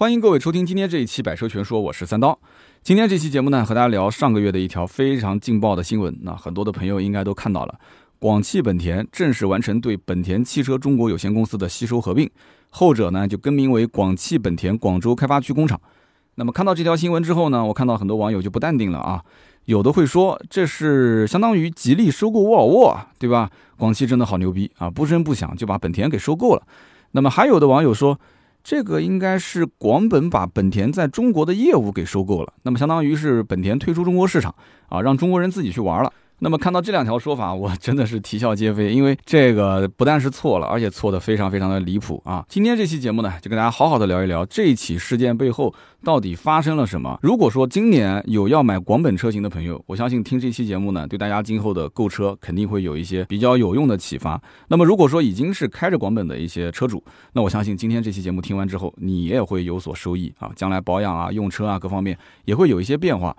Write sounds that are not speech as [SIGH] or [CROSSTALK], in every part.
欢迎各位收听今天这一期《百车全说》，我是三刀。今天这期节目呢，和大家聊上个月的一条非常劲爆的新闻。那很多的朋友应该都看到了，广汽本田正式完成对本田汽车中国有限公司的吸收合并，后者呢就更名为广汽本田广州开发区工厂。那么看到这条新闻之后呢，我看到很多网友就不淡定了啊，有的会说这是相当于吉利收购沃尔沃，对吧？广汽真的好牛逼啊，不声不响就把本田给收购了。那么还有的网友说。这个应该是广本把本田在中国的业务给收购了，那么相当于是本田退出中国市场啊，让中国人自己去玩了。那么看到这两条说法，我 [LAUGHS] 真的是啼笑皆非，因为这个不但是错了，而且错的非常非常的离谱啊！今天这期节目呢，就跟大家好好的聊一聊这起事件背后到底发生了什么。如果说今年有要买广本车型的朋友，我相信听这期节目呢，对大家今后的购车肯定会有一些比较有用的启发。那么如果说已经是开着广本的一些车主，那我相信今天这期节目听完之后，你也会有所收益啊，将来保养啊、用车啊各方面也会有一些变化。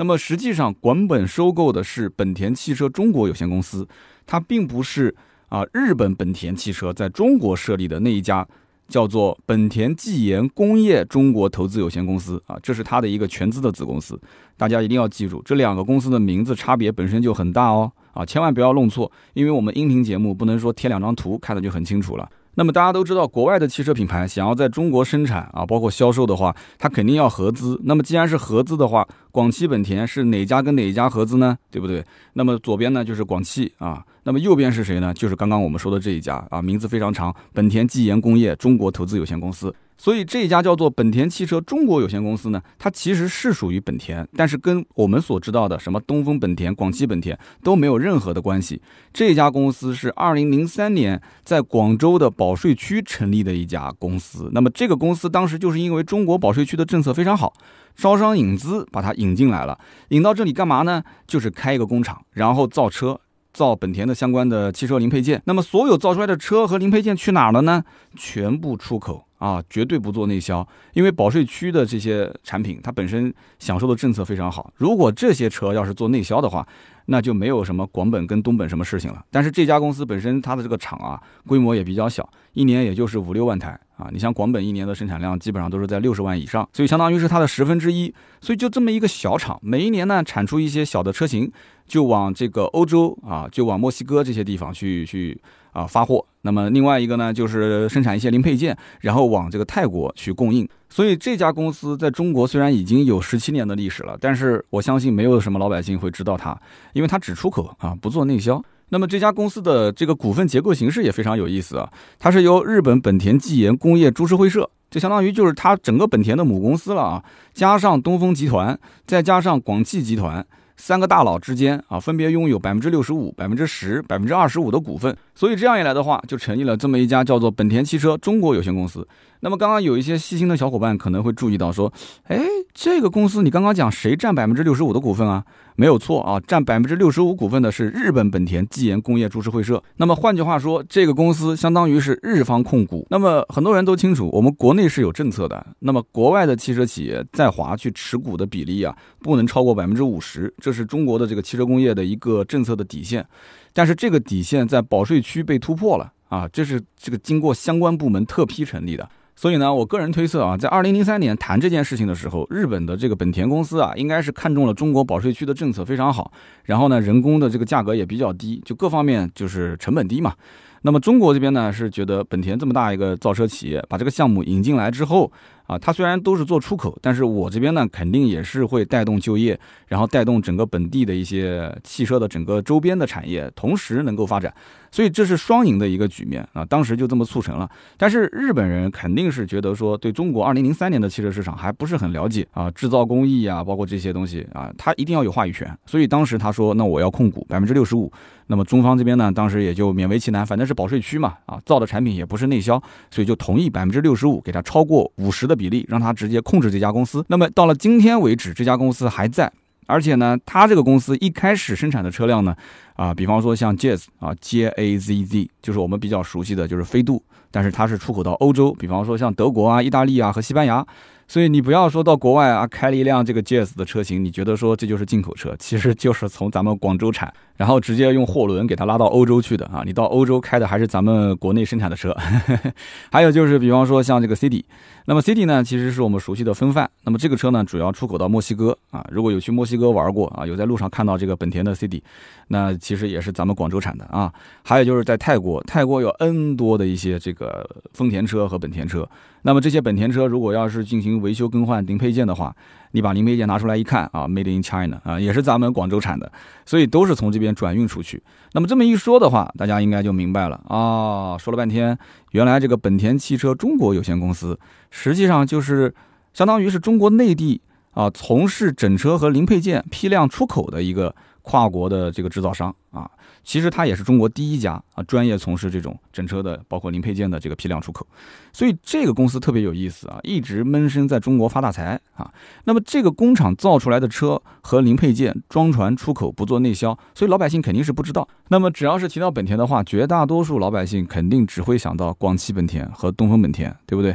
那么实际上，广本收购的是本田汽车中国有限公司，它并不是啊日本本田汽车在中国设立的那一家叫做本田技研工业中国投资有限公司啊，这是它的一个全资的子公司。大家一定要记住，这两个公司的名字差别本身就很大哦啊，千万不要弄错，因为我们音频节目不能说贴两张图看的就很清楚了。那么大家都知道，国外的汽车品牌想要在中国生产啊，包括销售的话，它肯定要合资。那么既然是合资的话，广汽本田是哪家跟哪一家合资呢？对不对？那么左边呢就是广汽啊，那么右边是谁呢？就是刚刚我们说的这一家啊，名字非常长，本田技研工业中国投资有限公司。所以这一家叫做本田汽车中国有限公司呢，它其实是属于本田，但是跟我们所知道的什么东风本田、广汽本田都没有任何的关系。这家公司是二零零三年在广州的保税区成立的一家公司。那么这个公司当时就是因为中国保税区的政策非常好，招商引资把它引进来了，引到这里干嘛呢？就是开一个工厂，然后造车，造本田的相关的汽车零配件。那么所有造出来的车和零配件去哪儿了呢？全部出口。啊，绝对不做内销，因为保税区的这些产品，它本身享受的政策非常好。如果这些车要是做内销的话，那就没有什么广本跟东本什么事情了。但是这家公司本身它的这个厂啊，规模也比较小，一年也就是五六万台啊。你像广本一年的生产量基本上都是在六十万以上，所以相当于是它的十分之一。所以就这么一个小厂，每一年呢产出一些小的车型，就往这个欧洲啊，就往墨西哥这些地方去去。啊，发货。那么另外一个呢，就是生产一些零配件，然后往这个泰国去供应。所以这家公司在中国虽然已经有十七年的历史了，但是我相信没有什么老百姓会知道它，因为它只出口啊，不做内销。那么这家公司的这个股份结构形式也非常有意思啊，它是由日本本田技研工业株式会社，就相当于就是它整个本田的母公司了啊，加上东风集团，再加上广汽集团。三个大佬之间啊，分别拥有百分之六十五、百分之十、百分之二十五的股份，所以这样一来的话，就成立了这么一家叫做本田汽车中国有限公司。那么刚刚有一些细心的小伙伴可能会注意到说，哎，这个公司你刚刚讲谁占百分之六十五的股份啊？没有错啊，占百分之六十五股份的是日本本田技研工业株式会社。那么换句话说，这个公司相当于是日方控股。那么很多人都清楚，我们国内是有政策的。那么国外的汽车企业在华去持股的比例啊，不能超过百分之五十，这是中国的这个汽车工业的一个政策的底线。但是这个底线在保税区被突破了啊，这是这个经过相关部门特批成立的。所以呢，我个人推测啊，在二零零三年谈这件事情的时候，日本的这个本田公司啊，应该是看中了中国保税区的政策非常好，然后呢，人工的这个价格也比较低，就各方面就是成本低嘛。那么中国这边呢，是觉得本田这么大一个造车企业，把这个项目引进来之后。啊，它虽然都是做出口，但是我这边呢，肯定也是会带动就业，然后带动整个本地的一些汽车的整个周边的产业，同时能够发展，所以这是双赢的一个局面啊。当时就这么促成了。但是日本人肯定是觉得说，对中国二零零三年的汽车市场还不是很了解啊，制造工艺啊，包括这些东西啊，他一定要有话语权。所以当时他说，那我要控股百分之六十五。那么中方这边呢，当时也就勉为其难，反正是保税区嘛，啊，造的产品也不是内销，所以就同意百分之六十五给他超过五十的。比例让他直接控制这家公司。那么到了今天为止，这家公司还在，而且呢，它这个公司一开始生产的车辆呢，啊，比方说像 Jazz 啊，J A Z Z，就是我们比较熟悉的就是飞度，但是它是出口到欧洲，比方说像德国啊、意大利啊和西班牙。所以你不要说到国外啊，开了一辆这个 Jazz 的车型，你觉得说这就是进口车，其实就是从咱们广州产。然后直接用货轮给它拉到欧洲去的啊。你到欧洲开的还是咱们国内生产的车。[LAUGHS] 还有就是，比方说像这个 CD，那么 CD 呢，其实是我们熟悉的风范。那么这个车呢，主要出口到墨西哥啊。如果有去墨西哥玩过啊，有在路上看到这个本田的 CD，那其实也是咱们广州产的啊。还有就是在泰国，泰国有 N 多的一些这个丰田车和本田车。那么这些本田车如果要是进行维修更换零配件的话，你把零配件拿出来一看啊，Made in China 啊，也是咱们广州产的，所以都是从这边转运出去。那么这么一说的话，大家应该就明白了啊。说了半天，原来这个本田汽车中国有限公司，实际上就是相当于是中国内地啊，从事整车和零配件批量出口的一个跨国的这个制造商啊。其实它也是中国第一家啊，专业从事这种整车的，包括零配件的这个批量出口，所以这个公司特别有意思啊，一直闷声在中国发大财啊。那么这个工厂造出来的车和零配件装船出口，不做内销，所以老百姓肯定是不知道。那么只要是提到本田的话，绝大多数老百姓肯定只会想到广汽本田和东风本田，对不对？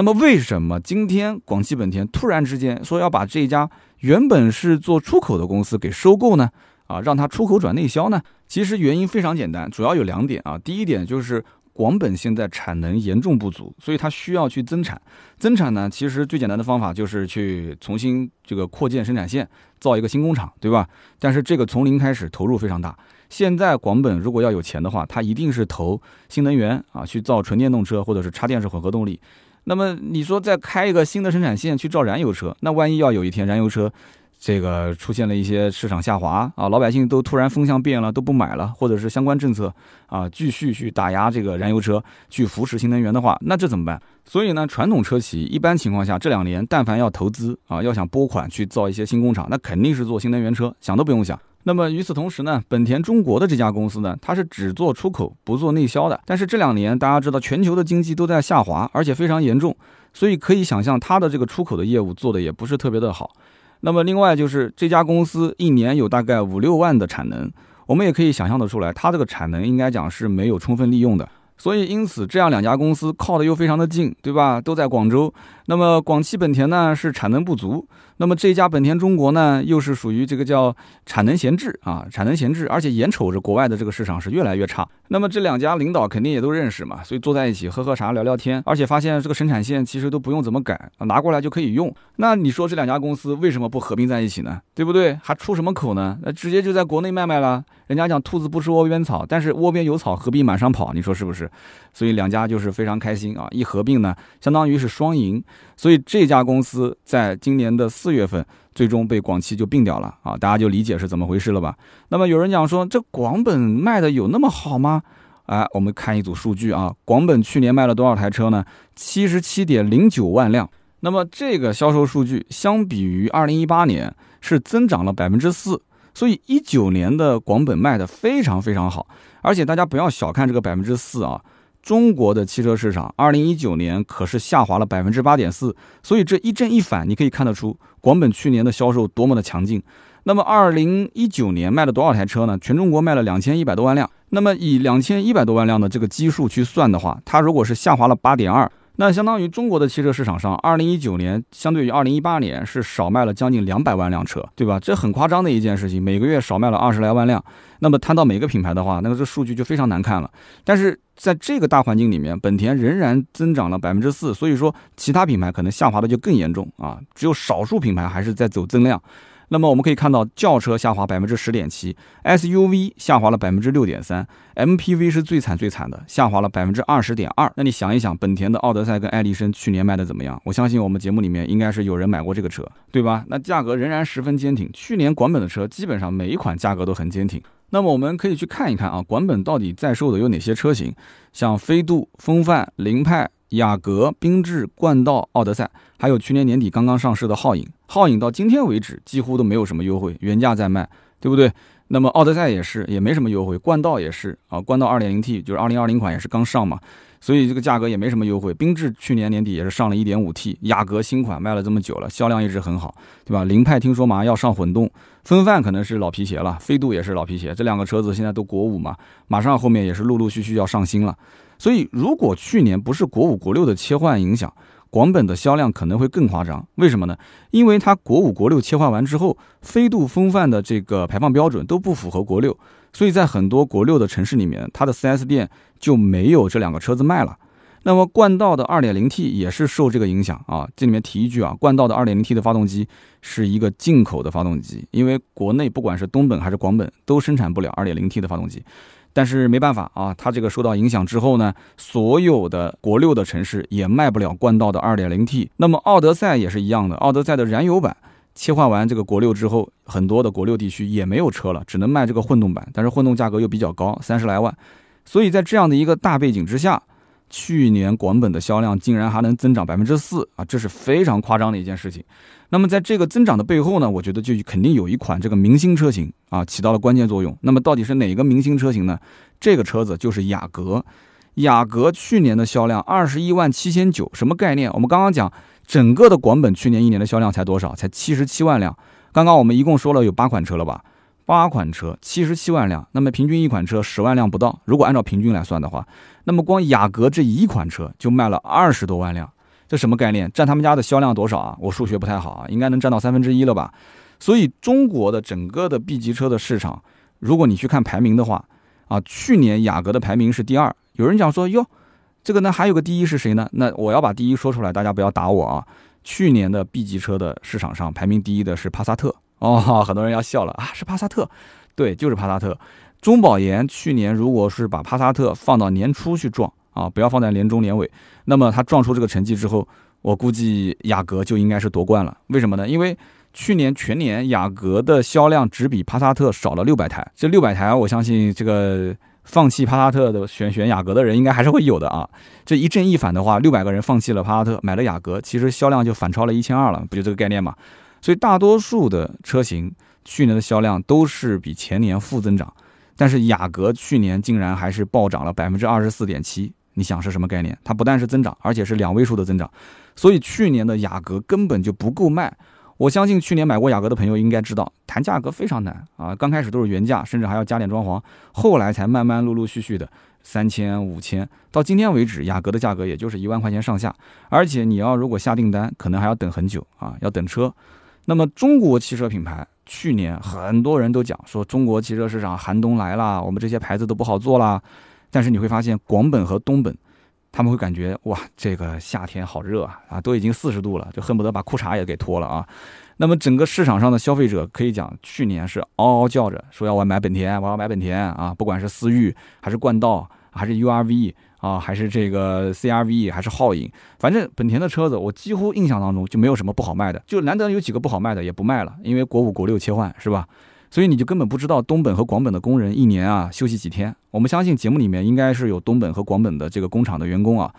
那么为什么今天广汽本田突然之间说要把这家原本是做出口的公司给收购呢？啊，让它出口转内销呢？其实原因非常简单，主要有两点啊。第一点就是广本现在产能严重不足，所以它需要去增产。增产呢，其实最简单的方法就是去重新这个扩建生产线，造一个新工厂，对吧？但是这个从零开始投入非常大。现在广本如果要有钱的话，它一定是投新能源啊，去造纯电动车或者是插电式混合动力。那么你说再开一个新的生产线去造燃油车，那万一要有一天燃油车，这个出现了一些市场下滑啊，老百姓都突然风向变了，都不买了，或者是相关政策啊继续去打压这个燃油车，去扶持新能源的话，那这怎么办？所以呢，传统车企一般情况下这两年，但凡要投资啊，要想拨款去造一些新工厂，那肯定是做新能源车，想都不用想。那么与此同时呢，本田中国的这家公司呢，它是只做出口不做内销的。但是这两年大家知道，全球的经济都在下滑，而且非常严重，所以可以想象它的这个出口的业务做的也不是特别的好。那么另外就是这家公司一年有大概五六万的产能，我们也可以想象得出来，它这个产能应该讲是没有充分利用的。所以因此这样两家公司靠的又非常的近，对吧？都在广州。那么广汽本田呢是产能不足。那么这家本田中国呢，又是属于这个叫产能闲置啊，产能闲置，而且眼瞅着国外的这个市场是越来越差。那么这两家领导肯定也都认识嘛，所以坐在一起喝喝茶聊聊天，而且发现这个生产线其实都不用怎么改，拿过来就可以用。那你说这两家公司为什么不合并在一起呢？对不对？还出什么口呢？那直接就在国内卖卖了。人家讲兔子不吃窝边草，但是窝边有草何必满山跑？你说是不是？所以两家就是非常开心啊，一合并呢，相当于是双赢。所以这家公司在今年的四月份，最终被广汽就并掉了啊！大家就理解是怎么回事了吧？那么有人讲说，这广本卖的有那么好吗？哎，我们看一组数据啊，广本去年卖了多少台车呢？七十七点零九万辆。那么这个销售数据相比于二零一八年是增长了百分之四，所以一九年的广本卖的非常非常好。而且大家不要小看这个百分之四啊。中国的汽车市场，二零一九年可是下滑了百分之八点四，所以这一正一反，你可以看得出广本去年的销售多么的强劲。那么二零一九年卖了多少台车呢？全中国卖了两千一百多万辆。那么以两千一百多万辆的这个基数去算的话，它如果是下滑了八点二。那相当于中国的汽车市场上，二零一九年相对于二零一八年是少卖了将近两百万辆车，对吧？这很夸张的一件事情，每个月少卖了二十来万辆。那么摊到每个品牌的话，那个这数据就非常难看了。但是在这个大环境里面，本田仍然增长了百分之四，所以说其他品牌可能下滑的就更严重啊，只有少数品牌还是在走增量。那么我们可以看到，轿车下滑百分之十点七，SUV 下滑了百分之六点三，MPV 是最惨最惨的，下滑了百分之二十点二。那你想一想，本田的奥德赛跟艾力绅去年卖的怎么样？我相信我们节目里面应该是有人买过这个车，对吧？那价格仍然十分坚挺。去年广本的车基本上每一款价格都很坚挺。那么我们可以去看一看啊，广本到底在售的有哪些车型？像飞度、风范、凌派。雅阁、缤智、冠道、奥德赛，还有去年年底刚刚上市的皓影，皓影到今天为止几乎都没有什么优惠，原价在卖，对不对？那么奥德赛也是，也没什么优惠，冠道也是啊，冠道 2.0T 就是2020款也是刚上嘛，所以这个价格也没什么优惠。缤智去年年底也是上了一点五 T，雅阁新款卖了这么久了，销量一直很好，对吧？凌派听说马上要上混动，风范可能是老皮鞋了，飞度也是老皮鞋，这两个车子现在都国五嘛，马上后面也是陆陆续续要上新了。所以，如果去年不是国五、国六的切换影响，广本的销量可能会更夸张。为什么呢？因为它国五、国六切换完之后，飞度、风范的这个排放标准都不符合国六，所以在很多国六的城市里面，它的 4S 店就没有这两个车子卖了。那么冠道的 2.0T 也是受这个影响啊。这里面提一句啊，冠道的 2.0T 的发动机是一个进口的发动机，因为国内不管是东本还是广本都生产不了 2.0T 的发动机。但是没办法啊，它这个受到影响之后呢，所有的国六的城市也卖不了冠道的 2.0T。那么奥德赛也是一样的，奥德赛的燃油版切换完这个国六之后，很多的国六地区也没有车了，只能卖这个混动版。但是混动价格又比较高，三十来万。所以在这样的一个大背景之下，去年广本的销量竟然还能增长百分之四啊，这是非常夸张的一件事情。那么在这个增长的背后呢，我觉得就肯定有一款这个明星车型啊起到了关键作用。那么到底是哪个明星车型呢？这个车子就是雅阁。雅阁去年的销量二十一万七千九，什么概念？我们刚刚讲整个的广本去年一年的销量才多少？才七十七万辆。刚刚我们一共说了有八款车了吧？八款车七十七万辆，那么平均一款车十万辆不到。如果按照平均来算的话，那么光雅阁这一款车就卖了二十多万辆。这什么概念？占他们家的销量多少啊？我数学不太好啊，应该能占到三分之一了吧？所以中国的整个的 B 级车的市场，如果你去看排名的话，啊，去年雅阁的排名是第二。有人讲说，哟，这个呢还有个第一是谁呢？那我要把第一说出来，大家不要打我啊。去年的 B 级车的市场上排名第一的是帕萨特哦，很多人要笑了啊，是帕萨特，对，就是帕萨特。中保研去年如果是把帕萨特放到年初去撞。啊，不要放在年中年尾。那么它撞出这个成绩之后，我估计雅阁就应该是夺冠了。为什么呢？因为去年全年雅阁的销量只比帕萨特少了六百台。这六百台，我相信这个放弃帕萨特的选选雅阁的人应该还是会有的啊。这一正一反的话，六百个人放弃了帕萨特，买了雅阁，其实销量就反超了一千二了，不就这个概念吗？所以大多数的车型去年的销量都是比前年负增长，但是雅阁去年竟然还是暴涨了百分之二十四点七。你想是什么概念？它不但是增长，而且是两位数的增长，所以去年的雅阁根本就不够卖。我相信去年买过雅阁的朋友应该知道，谈价格非常难啊！刚开始都是原价，甚至还要加点装潢，后来才慢慢陆陆续续的三千、五千，到今天为止，雅阁的价格也就是一万块钱上下。而且你要如果下订单，可能还要等很久啊，要等车。那么中国汽车品牌去年很多人都讲说，中国汽车市场寒冬来了，我们这些牌子都不好做啦。但是你会发现，广本和东本，他们会感觉哇，这个夏天好热啊啊，都已经四十度了，就恨不得把裤衩也给脱了啊。那么整个市场上的消费者可以讲，去年是嗷嗷叫着说要我买本田，我要买本田啊，不管是思域还是冠道，还是 URV 啊，还是这个 CRV，还是皓影，反正本田的车子，我几乎印象当中就没有什么不好卖的，就难得有几个不好卖的也不卖了，因为国五国六切换是吧？所以你就根本不知道东本和广本的工人一年啊休息几天。我们相信节目里面应该是有东本和广本的这个工厂的员工啊。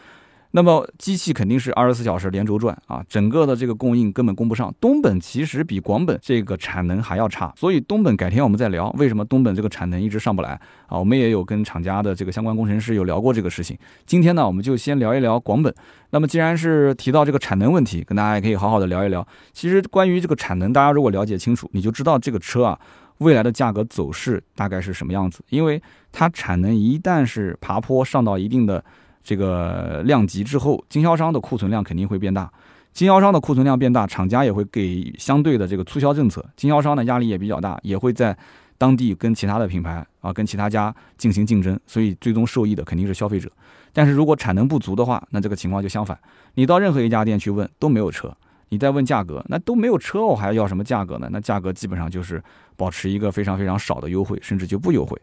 那么机器肯定是二十四小时连轴转啊，整个的这个供应根本供不上。东本其实比广本这个产能还要差，所以东本改天我们再聊为什么东本这个产能一直上不来啊。我们也有跟厂家的这个相关工程师有聊过这个事情。今天呢，我们就先聊一聊广本。那么既然是提到这个产能问题，跟大家也可以好好的聊一聊。其实关于这个产能，大家如果了解清楚，你就知道这个车啊。未来的价格走势大概是什么样子？因为它产能一旦是爬坡上到一定的这个量级之后，经销商的库存量肯定会变大。经销商的库存量变大，厂家也会给相对的这个促销政策。经销商的压力也比较大，也会在当地跟其他的品牌啊，跟其他家进行竞争。所以最终受益的肯定是消费者。但是如果产能不足的话，那这个情况就相反。你到任何一家店去问，都没有车。你再问价格，那都没有车，我还要什么价格呢？那价格基本上就是保持一个非常非常少的优惠，甚至就不优惠。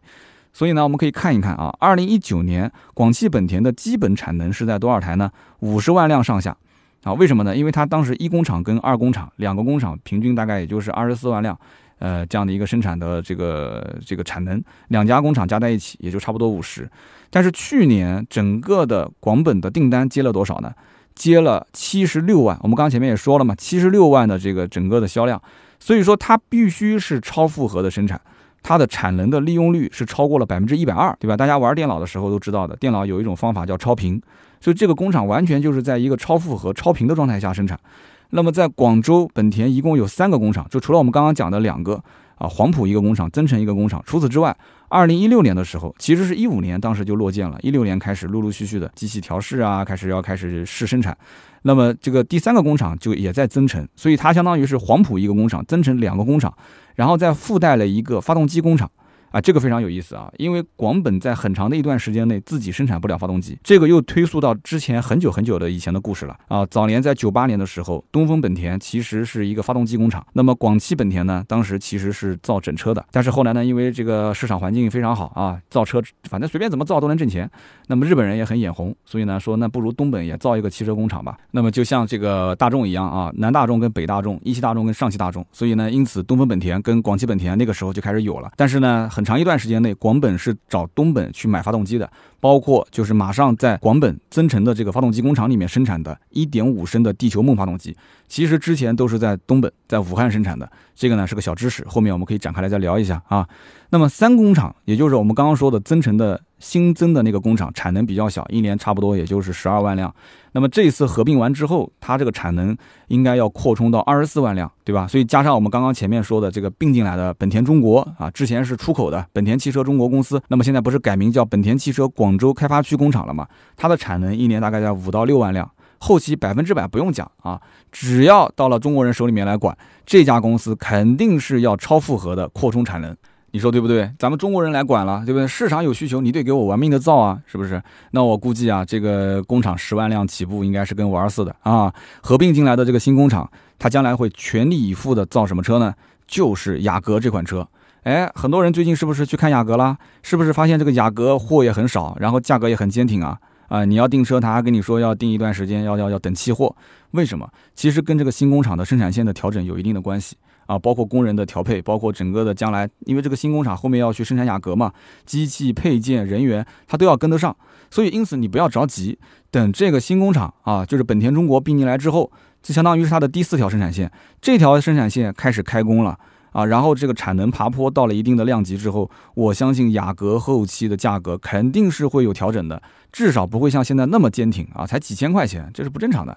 所以呢，我们可以看一看啊，二零一九年广汽本田的基本产能是在多少台呢？五十万辆上下啊？为什么呢？因为它当时一工厂跟二工厂两个工厂平均大概也就是二十四万辆，呃，这样的一个生产的这个这个产能，两家工厂加在一起也就差不多五十。但是去年整个的广本的订单接了多少呢？接了七十六万，我们刚刚前面也说了嘛，七十六万的这个整个的销量，所以说它必须是超负荷的生产，它的产能的利用率是超过了百分之一百二，对吧？大家玩电脑的时候都知道的，电脑有一种方法叫超频，所以这个工厂完全就是在一个超负荷、超频的状态下生产。那么在广州本田一共有三个工厂，就除了我们刚刚讲的两个啊，黄埔一个工厂，增城一个工厂，除此之外，二零一六年的时候，其实是一五年，当时就落建了。一六年开始，陆陆续续的机器调试啊，开始要开始试生产。那么这个第三个工厂就也在增城，所以它相当于是黄埔一个工厂，增城两个工厂，然后再附带了一个发动机工厂。啊，这个非常有意思啊，因为广本在很长的一段时间内自己生产不了发动机，这个又推溯到之前很久很久的以前的故事了啊。早年在九八年的时候，东风本田其实是一个发动机工厂，那么广汽本田呢，当时其实是造整车的，但是后来呢，因为这个市场环境非常好啊，造车反正随便怎么造都能挣钱，那么日本人也很眼红，所以呢说那不如东本也造一个汽车工厂吧。那么就像这个大众一样啊，南大众跟北大众，一汽大众跟上汽大众，所以呢，因此东风本田跟广汽本田那个时候就开始有了，但是呢，很长一段时间内。广本是找东本去买发动机的，包括就是马上在广本增程的这个发动机工厂里面生产的1.5升的地球梦发动机，其实之前都是在东本在武汉生产的。这个呢是个小知识，后面我们可以展开来再聊一下啊。那么三工厂，也就是我们刚刚说的增程的新增的那个工厂，产能比较小，一年差不多也就是十二万辆。那么这一次合并完之后，它这个产能应该要扩充到二十四万辆，对吧？所以加上我们刚刚前面说的这个并进来的本田中国啊，之前是出口的本田汽车中国公司，那么现在不是改名叫本田汽车广州开发区工厂了吗？它的产能一年大概在五到六万辆，后期百分之百不用讲啊，只要到了中国人手里面来管，这家公司肯定是要超负荷的扩充产能。你说对不对？咱们中国人来管了，对不对？市场有需求，你得给我玩命的造啊，是不是？那我估计啊，这个工厂十万辆起步应该是跟玩似的啊。合并进来的这个新工厂，它将来会全力以赴的造什么车呢？就是雅阁这款车。哎，很多人最近是不是去看雅阁啦？是不是发现这个雅阁货也很少，然后价格也很坚挺啊？啊，你要订车，他还跟你说要订一段时间，要要要等期货。为什么？其实跟这个新工厂的生产线的调整有一定的关系。啊，包括工人的调配，包括整个的将来，因为这个新工厂后面要去生产雅阁嘛，机器配件、人员，它都要跟得上，所以因此你不要着急，等这个新工厂啊，就是本田中国并进来之后，就相当于是它的第四条生产线，这条生产线开始开工了啊，然后这个产能爬坡到了一定的量级之后，我相信雅阁后期的价格肯定是会有调整的，至少不会像现在那么坚挺啊，才几千块钱，这是不正常的。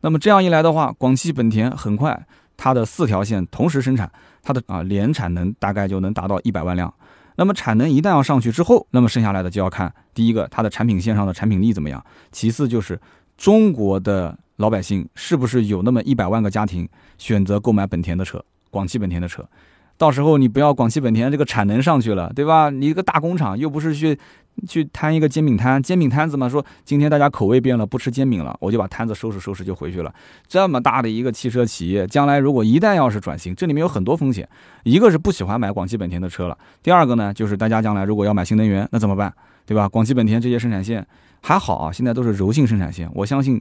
那么这样一来的话，广汽本田很快。它的四条线同时生产，它的啊年产能大概就能达到一百万辆。那么产能一旦要上去之后，那么剩下来的就要看第一个它的产品线上的产品力怎么样，其次就是中国的老百姓是不是有那么一百万个家庭选择购买本田的车，广汽本田的车。到时候你不要广汽本田这个产能上去了，对吧？你一个大工厂又不是去去摊一个煎饼摊，煎饼摊子嘛，说今天大家口味变了，不吃煎饼了，我就把摊子收拾收拾就回去了。这么大的一个汽车企业，将来如果一旦要是转型，这里面有很多风险。一个是不喜欢买广汽本田的车了，第二个呢，就是大家将来如果要买新能源，那怎么办？对吧？广汽本田这些生产线还好啊，现在都是柔性生产线，我相信。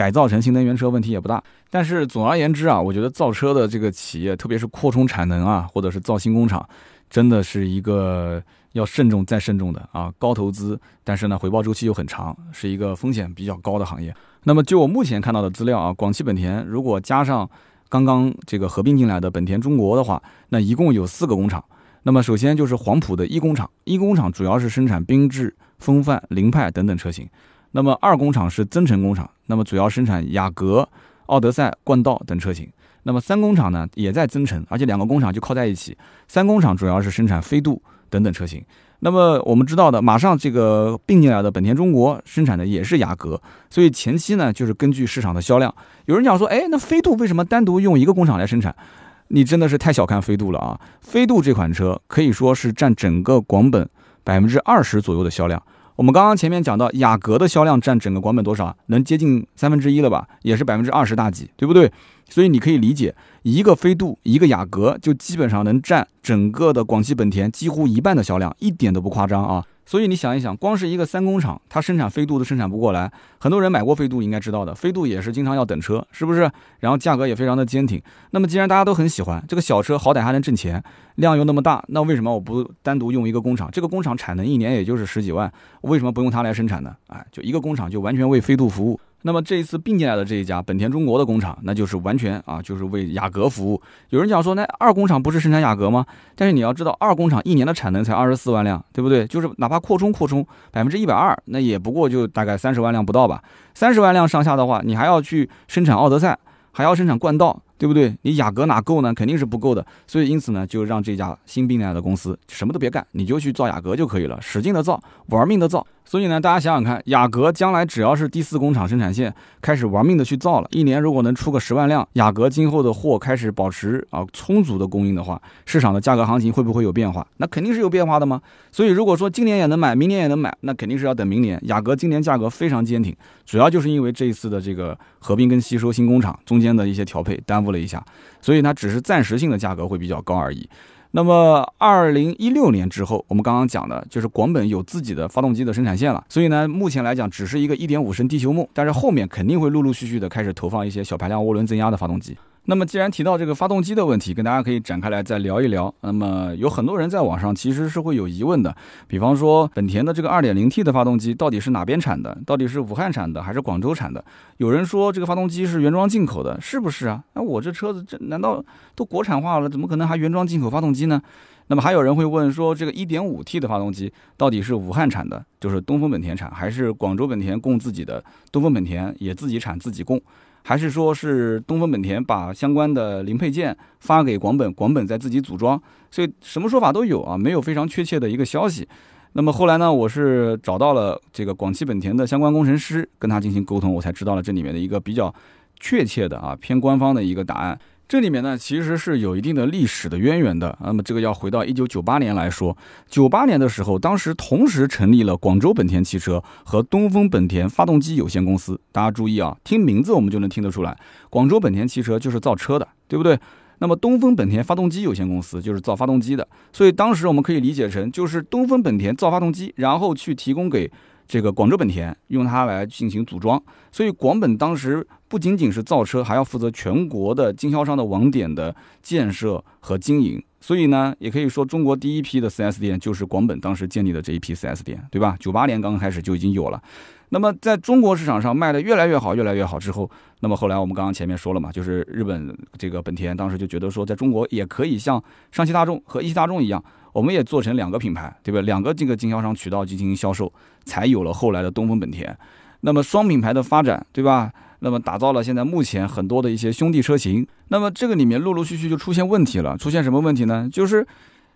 改造成新能源车问题也不大，但是总而言之啊，我觉得造车的这个企业，特别是扩充产能啊，或者是造新工厂，真的是一个要慎重再慎重的啊，高投资，但是呢回报周期又很长，是一个风险比较高的行业。那么就我目前看到的资料啊，广汽本田如果加上刚刚这个合并进来的本田中国的话，那一共有四个工厂。那么首先就是黄埔的一工厂，一工厂主要是生产缤智、风范、凌派等等车型。那么二工厂是增程工厂，那么主要生产雅阁、奥德赛、冠道等车型。那么三工厂呢，也在增程，而且两个工厂就靠在一起。三工厂主要是生产飞度等等车型。那么我们知道的，马上这个并进来的本田中国生产的也是雅阁，所以前期呢就是根据市场的销量。有人讲说，哎，那飞度为什么单独用一个工厂来生产？你真的是太小看飞度了啊！飞度这款车可以说是占整个广本百分之二十左右的销量。我们刚刚前面讲到，雅阁的销量占整个广本多少？能接近三分之一了吧？也是百分之二十大几，对不对？所以你可以理解，一个飞度，一个雅阁，就基本上能占整个的广汽本田几乎一半的销量，一点都不夸张啊！所以你想一想，光是一个三工厂，它生产飞度都生产不过来。很多人买过飞度，应该知道的，飞度也是经常要等车，是不是？然后价格也非常的坚挺。那么既然大家都很喜欢这个小车，好歹还能挣钱，量又那么大，那为什么我不单独用一个工厂？这个工厂产能一年也就是十几万，为什么不用它来生产呢？哎，就一个工厂就完全为飞度服务。那么这一次并进来的这一家本田中国的工厂，那就是完全啊，就是为雅阁服务。有人讲说，那二工厂不是生产雅阁吗？但是你要知道，二工厂一年的产能才二十四万辆，对不对？就是哪怕扩充扩充百分之一百二，那也不过就大概三十万辆不到吧。三十万辆上下的话，你还要去生产奥德赛，还要生产冠道，对不对？你雅阁哪够呢？肯定是不够的。所以因此呢，就让这家新并进来的公司什么都别干，你就去造雅阁就可以了，使劲的造，玩命的造。所以呢，大家想想看，雅阁将来只要是第四工厂生产线开始玩命的去造了，一年如果能出个十万辆，雅阁今后的货开始保持啊充足的供应的话，市场的价格行情会不会有变化？那肯定是有变化的嘛。所以如果说今年也能买，明年也能买，那肯定是要等明年。雅阁今年价格非常坚挺，主要就是因为这一次的这个合并跟吸收新工厂中间的一些调配耽误了一下，所以它只是暂时性的价格会比较高而已。那么，二零一六年之后，我们刚刚讲的就是广本有自己的发动机的生产线了。所以呢，目前来讲只是一个一点五升地球梦，但是后面肯定会陆陆续续的开始投放一些小排量涡轮增压的发动机。那么，既然提到这个发动机的问题，跟大家可以展开来再聊一聊。那么，有很多人在网上其实是会有疑问的，比方说本田的这个 2.0T 的发动机到底是哪边产的？到底是武汉产的还是广州产的？有人说这个发动机是原装进口的，是不是啊？那我这车子这难道都国产化了，怎么可能还原装进口发动机呢？那么还有人会问说，这个 1.5T 的发动机到底是武汉产的，就是东风本田产，还是广州本田供自己的？东风本田也自己产自己供？还是说是东风本田把相关的零配件发给广本，广本再自己组装，所以什么说法都有啊，没有非常确切的一个消息。那么后来呢，我是找到了这个广汽本田的相关工程师，跟他进行沟通，我才知道了这里面的一个比较确切的啊偏官方的一个答案。这里面呢，其实是有一定的历史的渊源的。那么这个要回到一九九八年来说，九八年的时候，当时同时成立了广州本田汽车和东风本田发动机有限公司。大家注意啊，听名字我们就能听得出来，广州本田汽车就是造车的，对不对？那么东风本田发动机有限公司就是造发动机的。所以当时我们可以理解成，就是东风本田造发动机，然后去提供给。这个广州本田用它来进行组装，所以广本当时不仅仅是造车，还要负责全国的经销商的网点的建设和经营。所以呢，也可以说中国第一批的 4S 店就是广本当时建立的这一批 4S 店，对吧？九八年刚刚开始就已经有了。那么在中国市场上卖的越来越好，越来越好之后，那么后来我们刚刚前面说了嘛，就是日本这个本田当时就觉得说，在中国也可以像上汽大众和一汽大众一样。我们也做成两个品牌，对吧？两个这个经销商渠道进行销售，才有了后来的东风本田。那么双品牌的发展，对吧？那么打造了现在目前很多的一些兄弟车型。那么这个里面陆陆续续就出现问题了，出现什么问题呢？就是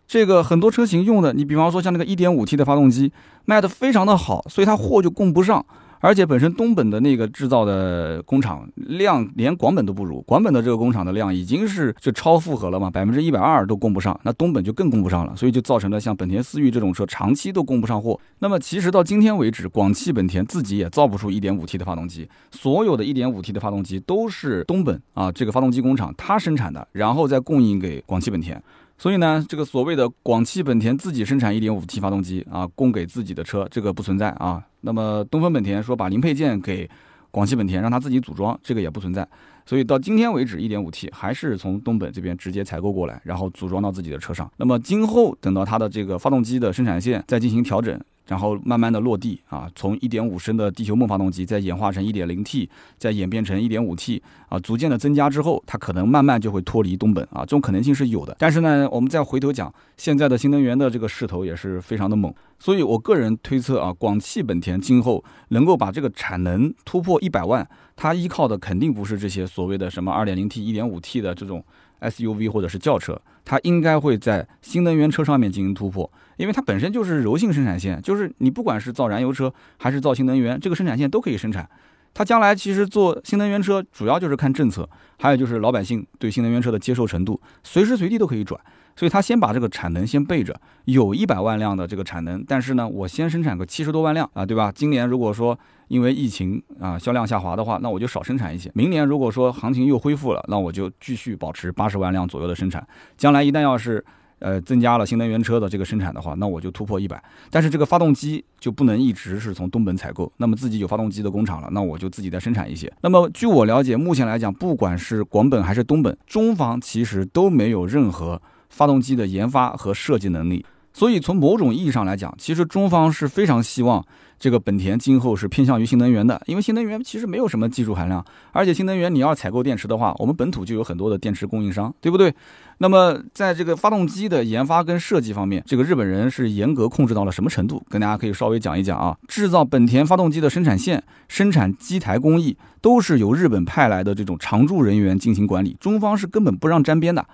这个很多车型用的，你比方说像那个 1.5T 的发动机卖的非常的好，所以它货就供不上。而且本身东本的那个制造的工厂量连广本都不如，广本的这个工厂的量已经是就超负荷了嘛，百分之一百二都供不上，那东本就更供不上了，所以就造成了像本田思域这种车长期都供不上货。那么其实到今天为止，广汽本田自己也造不出一点五 T 的发动机，所有的一点五 T 的发动机都是东本啊这个发动机工厂它生产的，然后再供应给广汽本田。所以呢，这个所谓的广汽本田自己生产 1.5T 发动机啊，供给自己的车，这个不存在啊。那么东风本田说把零配件给广汽本田，让他自己组装，这个也不存在。所以到今天为止，1.5T 还是从东本这边直接采购过来，然后组装到自己的车上。那么今后等到它的这个发动机的生产线再进行调整。然后慢慢的落地啊，从一点五升的地球梦发动机，再演化成一点零 T，再演变成一点五 T 啊，逐渐的增加之后，它可能慢慢就会脱离东本啊，这种可能性是有的。但是呢，我们再回头讲，现在的新能源的这个势头也是非常的猛，所以我个人推测啊，广汽本田今后能够把这个产能突破一百万，它依靠的肯定不是这些所谓的什么二点零 T、一点五 T 的这种 SUV 或者是轿车，它应该会在新能源车上面进行突破。因为它本身就是柔性生产线，就是你不管是造燃油车还是造新能源，这个生产线都可以生产。它将来其实做新能源车，主要就是看政策，还有就是老百姓对新能源车的接受程度，随时随地都可以转。所以它先把这个产能先备着，有一百万辆的这个产能，但是呢，我先生产个七十多万辆啊，对吧？今年如果说因为疫情啊销量下滑的话，那我就少生产一些。明年如果说行情又恢复了，那我就继续保持八十万辆左右的生产。将来一旦要是呃，增加了新能源车的这个生产的话，那我就突破一百。但是这个发动机就不能一直是从东本采购，那么自己有发动机的工厂了，那我就自己再生产一些。那么据我了解，目前来讲，不管是广本还是东本，中方其实都没有任何发动机的研发和设计能力。所以从某种意义上来讲，其实中方是非常希望这个本田今后是偏向于新能源的，因为新能源其实没有什么技术含量，而且新能源你要采购电池的话，我们本土就有很多的电池供应商，对不对？那么在这个发动机的研发跟设计方面，这个日本人是严格控制到了什么程度？跟大家可以稍微讲一讲啊。制造本田发动机的生产线、生产机台工艺都是由日本派来的这种常驻人员进行管理，中方是根本不让沾边的。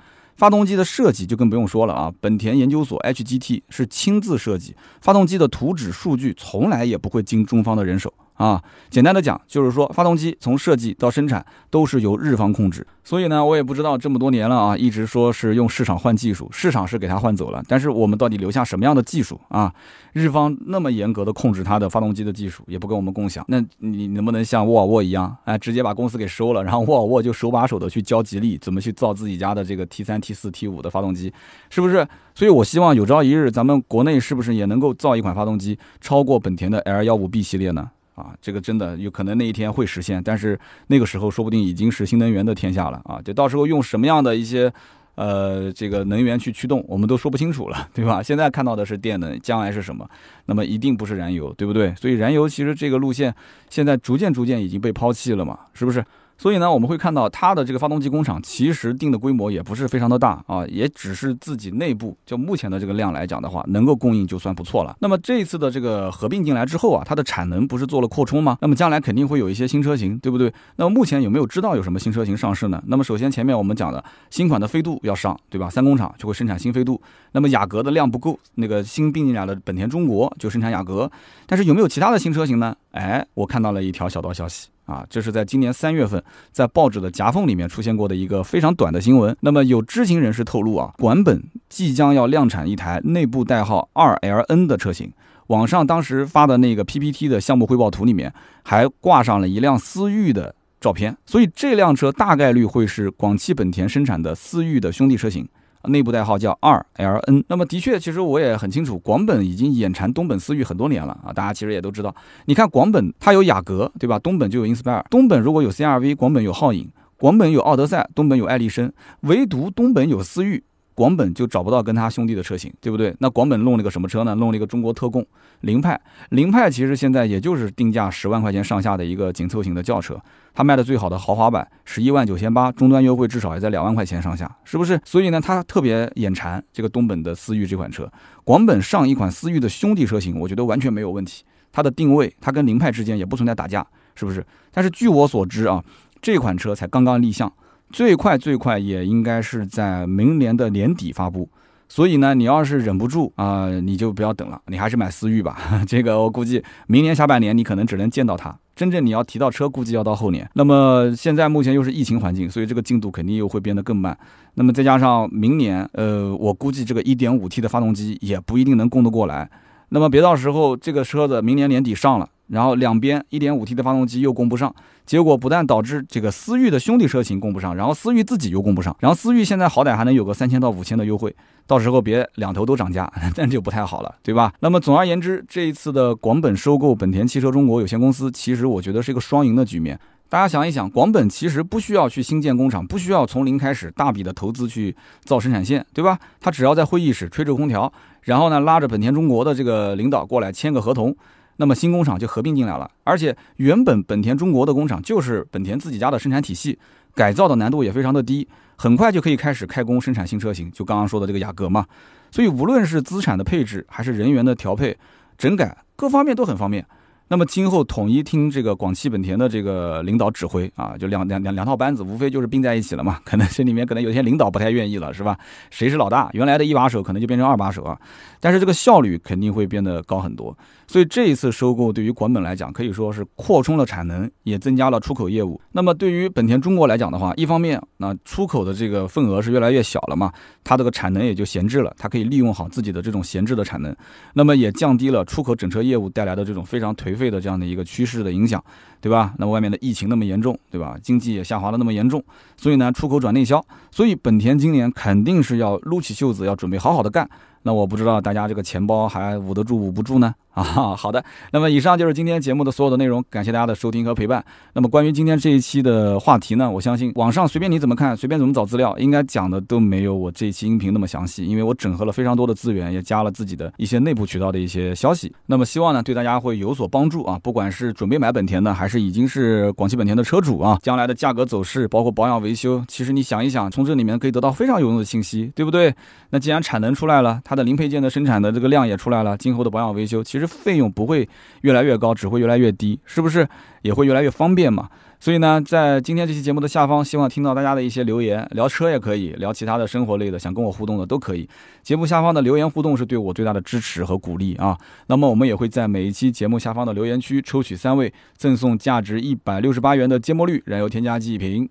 发动机的设计就更不用说了啊，本田研究所 HGT 是亲自设计，发动机的图纸数据从来也不会经中方的人手。啊，简单的讲，就是说发动机从设计到生产都是由日方控制，所以呢，我也不知道这么多年了啊，一直说是用市场换技术，市场是给他换走了，但是我们到底留下什么样的技术啊？日方那么严格的控制它的发动机的技术，也不跟我们共享，那你能不能像沃尔沃一样，哎，直接把公司给收了，然后沃尔沃就手把手的去教吉利怎么去造自己家的这个 T 三、T 四、T 五的发动机，是不是？所以我希望有朝一日咱们国内是不是也能够造一款发动机超过本田的 L 幺五 B 系列呢？啊，这个真的有可能那一天会实现，但是那个时候说不定已经是新能源的天下了啊！就到时候用什么样的一些呃这个能源去驱动，我们都说不清楚了，对吧？现在看到的是电能，将来是什么？那么一定不是燃油，对不对？所以燃油其实这个路线现在逐渐逐渐已经被抛弃了嘛，是不是？所以呢，我们会看到它的这个发动机工厂其实定的规模也不是非常的大啊，也只是自己内部就目前的这个量来讲的话，能够供应就算不错了。那么这一次的这个合并进来之后啊，它的产能不是做了扩充吗？那么将来肯定会有一些新车型，对不对？那么目前有没有知道有什么新车型上市呢？那么首先前面我们讲的新款的飞度要上，对吧？三工厂就会生产新飞度。那么雅阁的量不够，那个新并进来的本田中国就生产雅阁。但是有没有其他的新车型呢？哎，我看到了一条小道消息。啊，这是在今年三月份，在报纸的夹缝里面出现过的一个非常短的新闻。那么有知情人士透露啊，广本即将要量产一台内部代号二 LN 的车型。网上当时发的那个 PPT 的项目汇报图里面，还挂上了一辆思域的照片。所以这辆车大概率会是广汽本田生产的思域的兄弟车型。内部代号叫二 LN，那么的确，其实我也很清楚，广本已经眼馋东本思域很多年了啊，大家其实也都知道。你看广本它有雅阁，对吧？东本就有 Inspire，东本如果有 CRV，广本有皓影，广本有奥德赛，东本有爱丽绅，唯独东本有思域。广本就找不到跟他兄弟的车型，对不对？那广本弄了个什么车呢？弄了一个中国特供凌派。凌派其实现在也就是定价十万块钱上下的一个紧凑型的轿车，它卖的最好的豪华版十一万九千八，终端优惠至少也在两万块钱上下，是不是？所以呢，他特别眼馋这个东本的思域这款车。广本上一款思域的兄弟车型，我觉得完全没有问题。它的定位，它跟凌派之间也不存在打架，是不是？但是据我所知啊，这款车才刚刚立项。最快最快也应该是在明年的年底发布，所以呢，你要是忍不住啊，你就不要等了，你还是买思域吧。[LAUGHS] 这个我估计明年下半年你可能只能见到它，真正你要提到车，估计要到后年。那么现在目前又是疫情环境，所以这个进度肯定又会变得更慢。那么再加上明年，呃，我估计这个 1.5T 的发动机也不一定能供得过来。那么别到时候这个车子明年年底上了。然后两边 1.5T 的发动机又供不上，结果不但导致这个思域的兄弟车型供不上，然后思域自己又供不上，然后思域现在好歹还能有个三千到五千的优惠，到时候别两头都涨价，那就不太好了，对吧？那么总而言之，这一次的广本收购本田汽车中国有限公司，其实我觉得是一个双赢的局面。大家想一想，广本其实不需要去新建工厂，不需要从零开始大笔的投资去造生产线，对吧？他只要在会议室吹着空调，然后呢拉着本田中国的这个领导过来签个合同。那么新工厂就合并进来了，而且原本本田中国的工厂就是本田自己家的生产体系，改造的难度也非常的低，很快就可以开始开工生产新车型，就刚刚说的这个雅阁嘛。所以无论是资产的配置还是人员的调配、整改，各方面都很方便。那么今后统一听这个广汽本田的这个领导指挥啊，就两两两两套班子，无非就是并在一起了嘛。可能这里面可能有些领导不太愿意了，是吧？谁是老大？原来的一把手可能就变成二把手啊。但是这个效率肯定会变得高很多。所以这一次收购对于广本来讲，可以说是扩充了产能，也增加了出口业务。那么对于本田中国来讲的话，一方面那出口的这个份额是越来越小了嘛，它这个产能也就闲置了，它可以利用好自己的这种闲置的产能，那么也降低了出口整车业务带来的这种非常颓费的这样的一个趋势的影响，对吧？那外面的疫情那么严重，对吧？经济也下滑的那么严重，所以呢，出口转内销，所以本田今年肯定是要撸起袖子，要准备好好的干。那我不知道大家这个钱包还捂得住捂不住呢？[LAUGHS] 啊，好的。那么以上就是今天节目的所有的内容，感谢大家的收听和陪伴。那么关于今天这一期的话题呢，我相信网上随便你怎么看，随便怎么找资料，应该讲的都没有我这一期音频那么详细，因为我整合了非常多的资源，也加了自己的一些内部渠道的一些消息。那么希望呢对大家会有所帮助啊，不管是准备买本田的，还是已经是广汽本田的车主啊，将来的价格走势，包括保养维修，其实你想一想，从这里面可以得到非常有用的信息，对不对？那既然产能出来了，它的零配件的生产的这个量也出来了，今后的保养维修，其实其实费用不会。越来越高，只会越来越低，是不是也会越来越方便嘛？所以呢，在今天这期节目的下方，希望听到大家的一些留言，聊车也可以，聊其他的生活类的，想跟我互动的都可以。节目下方的留言互动是对我最大的支持和鼓励啊。那么我们也会在每一期节目下方的留言区抽取三位，赠送价值一百六十八元的芥末绿燃油添加剂一瓶。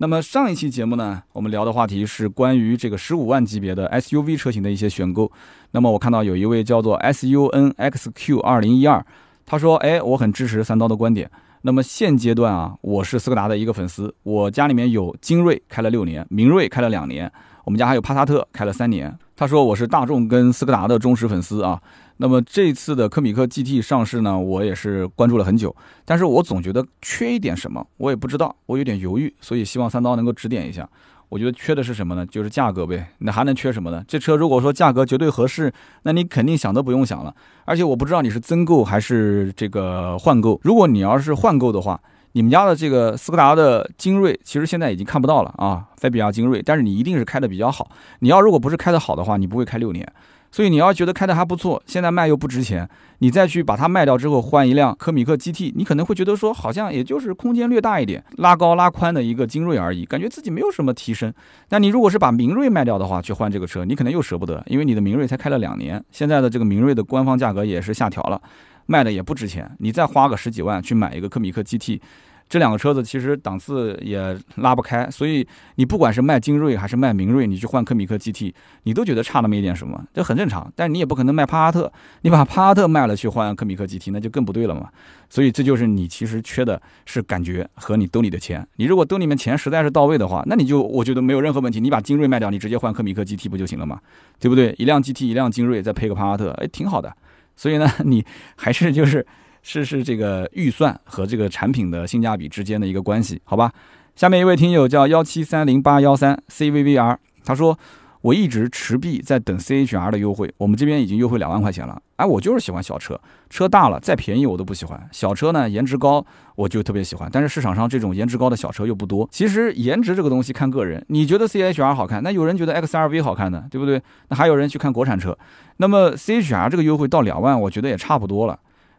那么上一期节目呢，我们聊的话题是关于这个十五万级别的 SUV 车型的一些选购。那么我看到有一位叫做 SUNXQ 二零一二，他说：“哎，我很支持三刀的观点。那么现阶段啊，我是斯柯达的一个粉丝，我家里面有精锐开了六年，明锐开了两年，我们家还有帕萨特开了三年。他说我是大众跟斯柯达的忠实粉丝啊。”那么这次的科米克 GT 上市呢，我也是关注了很久，但是我总觉得缺一点什么，我也不知道，我有点犹豫，所以希望三刀能够指点一下。我觉得缺的是什么呢？就是价格呗，那还能缺什么呢？这车如果说价格绝对合适，那你肯定想都不用想了。而且我不知道你是增购还是这个换购。如果你要是换购的话，你们家的这个斯柯达的精锐其实现在已经看不到了啊，菲比亚精锐，但是你一定是开的比较好。你要如果不是开的好的话，你不会开六年。所以你要觉得开的还不错，现在卖又不值钱，你再去把它卖掉之后换一辆科米克 GT，你可能会觉得说好像也就是空间略大一点，拉高拉宽的一个精锐而已，感觉自己没有什么提升。但你如果是把明锐卖掉的话，去换这个车，你可能又舍不得，因为你的明锐才开了两年，现在的这个明锐的官方价格也是下调了，卖的也不值钱，你再花个十几万去买一个科米克 GT。这两个车子其实档次也拉不开，所以你不管是卖精锐还是卖明锐，你去换科米克 GT，你都觉得差那么一点什么，这很正常。但是你也不可能卖帕萨特，你把帕萨特卖了去换科米克 GT，那就更不对了嘛。所以这就是你其实缺的是感觉和你兜里的钱。你如果兜里面钱实在是到位的话，那你就我觉得没有任何问题，你把精锐卖掉，你直接换科米克 GT 不就行了嘛？对不对？一辆 GT，一辆精锐，再配个帕萨特，哎，挺好的。所以呢，你还是就是。是是这个预算和这个产品的性价比之间的一个关系，好吧？下面一位听友叫幺七三零八幺三 CVVR，他说我一直持币在等 CHR 的优惠，我们这边已经优惠两万块钱了。哎，我就是喜欢小车，车大了再便宜我都不喜欢。小车呢颜值高我就特别喜欢，但是市场上这种颜值高的小车又不多。其实颜值这个东西看个人，你觉得 CHR 好看，那有人觉得 XRV 好看的，对不对？那还有人去看国产车。那么 CHR 这个优惠到两万，我觉得也差不多了。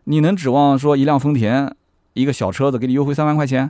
你能指望说一辆丰田，一个小车子给你优惠三万块钱？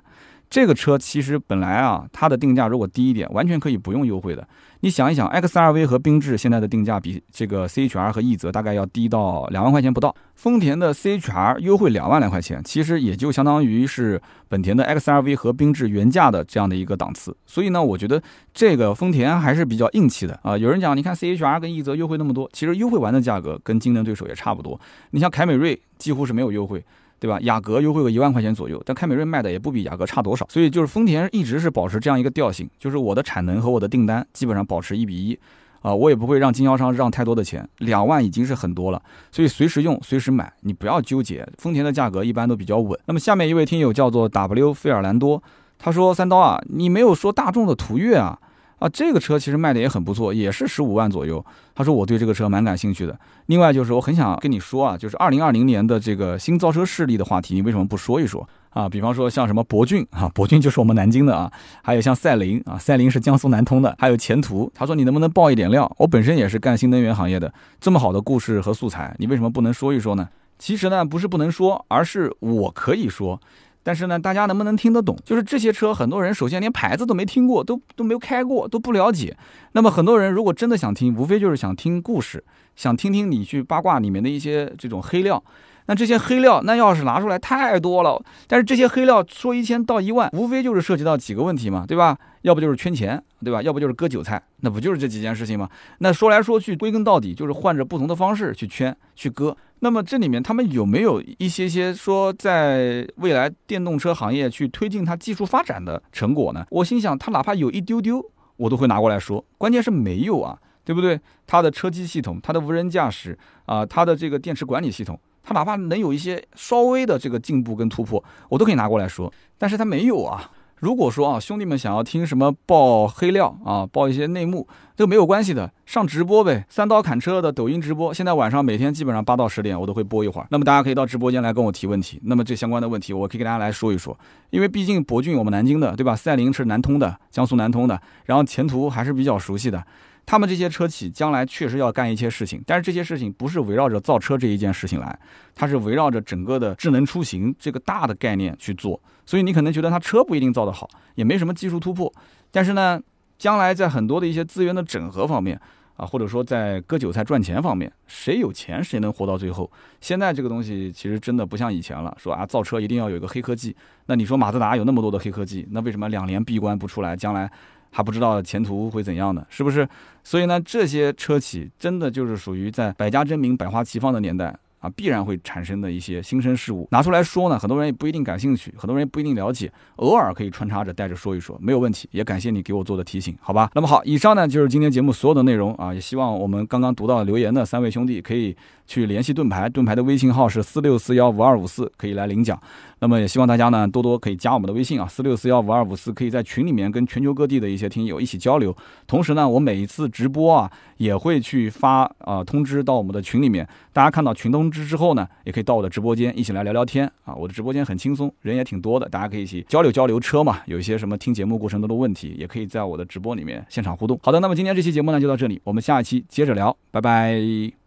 这个车其实本来啊，它的定价如果低一点，完全可以不用优惠的。你想一想，XRV 和缤智现在的定价比这个 CHR 和奕泽大概要低到两万块钱不到。丰田的 CHR 优惠两万来块钱，其实也就相当于是本田的 XRV 和缤智原价的这样的一个档次。所以呢，我觉得这个丰田还是比较硬气的啊。有人讲，你看 CHR 跟奕泽优惠那么多，其实优惠完的价格跟竞争对手也差不多。你像凯美瑞几乎是没有优惠。对吧？雅阁优惠个一万块钱左右，但凯美瑞卖的也不比雅阁差多少，所以就是丰田一直是保持这样一个调性，就是我的产能和我的订单基本上保持一比一，啊，我也不会让经销商让太多的钱，两万已经是很多了，所以随时用随时买，你不要纠结，丰田的价格一般都比较稳。那么下面一位听友叫做 W 费尔兰多，他说三刀啊，你没有说大众的途岳啊。啊，这个车其实卖的也很不错，也是十五万左右。他说我对这个车蛮感兴趣的。另外就是我很想跟你说啊，就是二零二零年的这个新造车势力的话题，你为什么不说一说啊？比方说像什么博骏啊，博骏就是我们南京的啊，还有像赛麟啊，赛麟是江苏南通的，还有前途。他说你能不能爆一点料？我本身也是干新能源行业的，这么好的故事和素材，你为什么不能说一说呢？其实呢，不是不能说，而是我可以说。但是呢，大家能不能听得懂？就是这些车，很多人首先连牌子都没听过，都都没有开过，都不了解。那么很多人如果真的想听，无非就是想听故事，想听听你去八卦里面的一些这种黑料。那这些黑料，那要是拿出来太多了。但是这些黑料说一千道一万，无非就是涉及到几个问题嘛，对吧？要不就是圈钱，对吧？要不就是割韭菜，那不就是这几件事情吗？那说来说去，归根到底就是换着不同的方式去圈去割。那么这里面他们有没有一些些说在未来电动车行业去推进它技术发展的成果呢？我心想，他哪怕有一丢丢，我都会拿过来说。关键是没有啊。对不对？它的车机系统、它的无人驾驶啊、它的这个电池管理系统，它哪怕能有一些稍微的这个进步跟突破，我都可以拿过来说。但是它没有啊。如果说啊，兄弟们想要听什么爆黑料啊，爆一些内幕，这没有关系的，上直播呗。三刀砍车的抖音直播，现在晚上每天基本上八到十点我都会播一会儿。那么大家可以到直播间来跟我提问题。那么这相关的问题，我可以给大家来说一说。因为毕竟博骏我们南京的，对吧？赛麟是南通的，江苏南通的，然后前途还是比较熟悉的。他们这些车企将来确实要干一些事情，但是这些事情不是围绕着造车这一件事情来，它是围绕着整个的智能出行这个大的概念去做。所以你可能觉得它车不一定造得好，也没什么技术突破，但是呢，将来在很多的一些资源的整合方面啊，或者说在割韭菜赚钱方面，谁有钱谁能活到最后。现在这个东西其实真的不像以前了，说啊造车一定要有一个黑科技。那你说马自达有那么多的黑科技，那为什么两年闭关不出来？将来？还不知道前途会怎样呢，是不是？所以呢，这些车企真的就是属于在百家争鸣、百花齐放的年代啊，必然会产生的一些新生事物，拿出来说呢，很多人也不一定感兴趣，很多人也不一定了解，偶尔可以穿插着带着说一说，没有问题。也感谢你给我做的提醒，好吧？那么好，以上呢就是今天节目所有的内容啊，也希望我们刚刚读到留言的三位兄弟可以去联系盾牌，盾牌的微信号是四六四幺五二五四，可以来领奖。那么也希望大家呢多多可以加我们的微信啊，四六四幺五二五四，可以在群里面跟全球各地的一些听友一起交流。同时呢，我每一次直播啊也会去发啊通知到我们的群里面，大家看到群通知之后呢，也可以到我的直播间一起来聊聊天啊。我的直播间很轻松，人也挺多的，大家可以一起交流交流车嘛，有一些什么听节目过程中的问题，也可以在我的直播里面现场互动。好的，那么今天这期节目呢就到这里，我们下一期接着聊，拜拜。